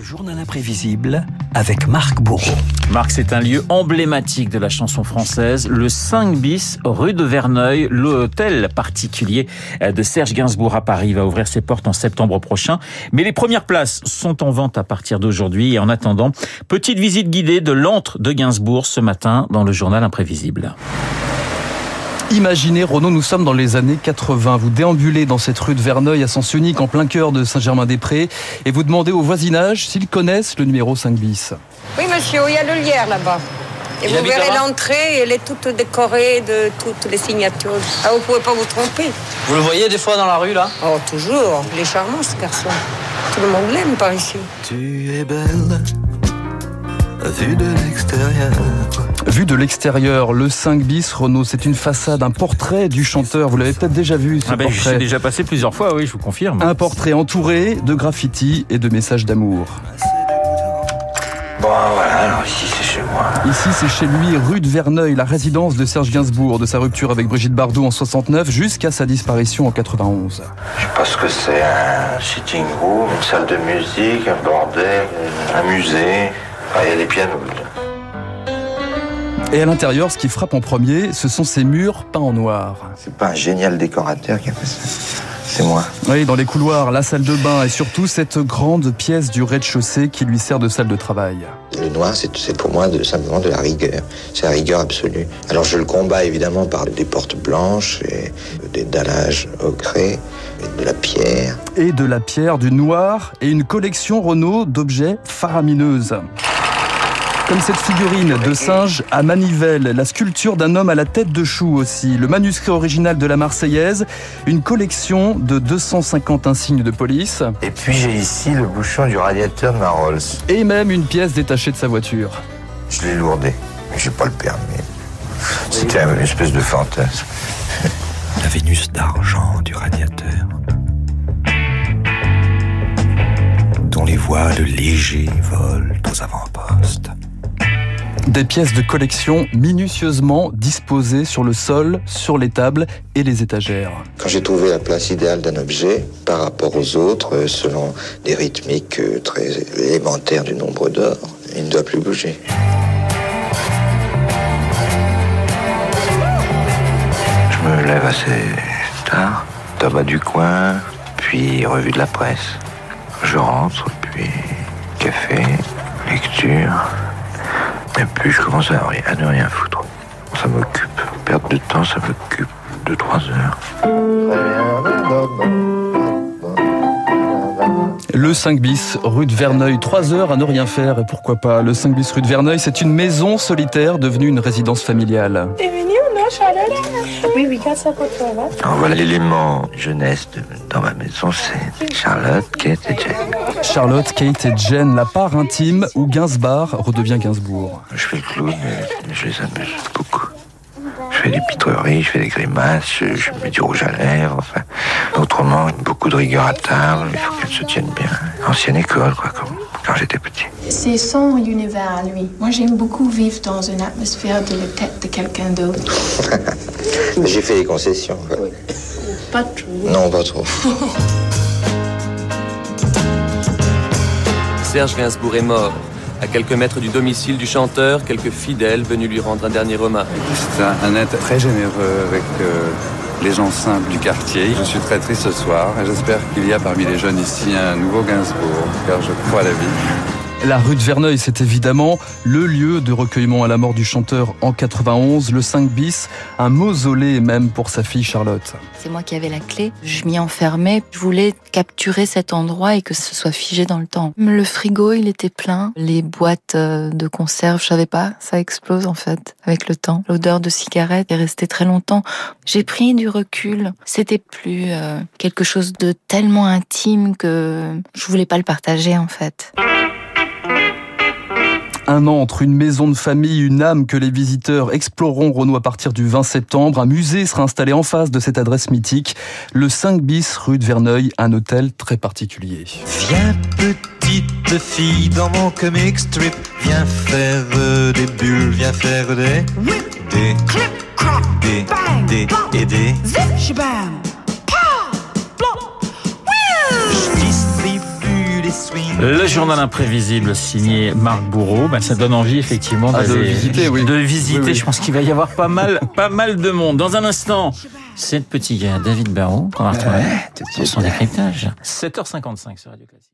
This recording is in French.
Le journal imprévisible avec Marc Bourreau. Marc, c'est un lieu emblématique de la chanson française, le 5 bis rue de Verneuil. L'hôtel particulier de Serge Gainsbourg à Paris va ouvrir ses portes en septembre prochain. Mais les premières places sont en vente à partir d'aujourd'hui. Et en attendant, petite visite guidée de l'antre de Gainsbourg ce matin dans le journal imprévisible. Imaginez, Renaud, nous sommes dans les années 80. Vous déambulez dans cette rue de Verneuil à sens unique en plein cœur de Saint-Germain-des-Prés et vous demandez au voisinage s'ils connaissent le numéro 5 bis. Oui, monsieur, il y a le lierre là-bas. Et vous verrez l'entrée, elle est toute décorée de toutes les signatures. Ah, vous pouvez pas vous tromper. Vous le voyez des fois dans la rue, là? Oh, toujours. Il est charmant, ce garçon. Tout le monde l'aime par ici. Tu es belle, vue de l'extérieur. Vu de l'extérieur, le 5 bis, Renaud, c'est une façade, un portrait du chanteur. Vous l'avez peut-être déjà vu, ce Ah ben, portrait. déjà passé plusieurs fois, oui, je vous confirme. Un portrait entouré de graffitis et de messages d'amour. Bon, voilà, alors ici c'est chez moi. Ici, c'est chez lui, rue de Verneuil, la résidence de Serge Gainsbourg, de sa rupture avec Brigitte Bardot en 69 jusqu'à sa disparition en 91. Je sais pas ce que c'est, un sitting room, une salle de musique, un bordel, un musée. Ah, Il y a des pianos. Et à l'intérieur, ce qui frappe en premier, ce sont ces murs peints en noir. C'est pas un génial décorateur qui a fait ça. C'est moi. Oui, dans les couloirs, la salle de bain et surtout cette grande pièce du rez-de-chaussée qui lui sert de salle de travail. Le noir, c'est c'est pour moi de, simplement de la rigueur. C'est la rigueur absolue. Alors je le combats évidemment par des portes blanches et des dallages ocrés, et de la pierre. Et de la pierre, du noir et une collection Renault d'objets faramineuses. Comme cette figurine de singe à manivelle, la sculpture d'un homme à la tête de chou aussi, le manuscrit original de la Marseillaise, une collection de 250 insignes de police Et puis j'ai ici le bouchon du radiateur de ma Rolls. et même une pièce détachée de sa voiture. Je l'ai lourdé. J'ai pas le permis. C'était une espèce de fantasme. La Vénus d'argent du radiateur. Dont les voiles légers volent aux avant-postes. Des pièces de collection minutieusement disposées sur le sol, sur les tables et les étagères. Quand j'ai trouvé la place idéale d'un objet par rapport aux autres, euh, selon des rythmiques euh, très élémentaires du nombre d'or, il ne doit plus bouger. Je me lève assez tard, tabac du coin, puis revue de la presse. Je rentre, puis café, lecture. Et puis je commence à, ne rien foutre. Ça m'occupe. Perte de temps, ça m'occupe. Deux, trois heures. Le 5 bis, rue de Verneuil, 3 heures à ne rien faire et pourquoi pas. Le 5 bis, rue de Verneuil, c'est une maison solitaire devenue une résidence familiale. T'es venu ou non, Charlotte Oui, oui. Alors voilà l'élément jeunesse de- dans ma maison, c'est Charlotte, Kate et Jane. Charlotte, Kate et Jen, la part intime où Gainsbar redevient Gainsbourg. Je fais le clown, mais je les amuse beaucoup. Je fais des pitreries, je fais des grimaces, je, je mets du rouge à lèvres, enfin. Autrement, beaucoup de rigueur à table, il faut qu'elle se tienne bien. Ancienne école, quoi, comme quand j'étais petit. C'est son univers à lui. Moi, j'aime beaucoup vivre dans une atmosphère de la tête de quelqu'un d'autre. J'ai fait des concessions. Pas trop. Non, pas trop. Serge Gainsbourg est mort. À quelques mètres du domicile du chanteur, quelques fidèles venus lui rendre un dernier hommage. C'est un, un être très généreux avec euh, les gens simples du quartier. Je suis très triste ce soir et j'espère qu'il y a parmi les jeunes ici un nouveau Gainsbourg, car je crois à la vie. La rue de Verneuil, c'est évidemment le lieu de recueillement à la mort du chanteur en 91, le 5 bis, un mausolée même pour sa fille Charlotte. C'est moi qui avais la clé. Je m'y enfermais. Je voulais capturer cet endroit et que ce soit figé dans le temps. Le frigo, il était plein. Les boîtes euh, de conserve, je savais pas, ça explose en fait avec le temps. L'odeur de cigarette est restée très longtemps. J'ai pris du recul. C'était plus euh, quelque chose de tellement intime que je voulais pas le partager en fait. Un an entre une maison de famille, une âme que les visiteurs exploreront Renault à partir du 20 septembre. Un musée sera installé en face de cette adresse mythique, le 5 bis rue de Verneuil, un hôtel très particulier. Viens petite fille dans mon comic strip, viens faire des bulles, viens faire des des des des et des Je distribue des Le journal imprévisible signé Marc Bourreau, ben, ça donne envie effectivement Ah, de visiter, oui. de visiter. Oui, oui. Je pense qu'il va y avoir pas mal, pas mal de monde. Dans un instant, c'est le petit gars David Barrault qu'on va retrouver pour son décryptage. 7h55 sur Radio Classique.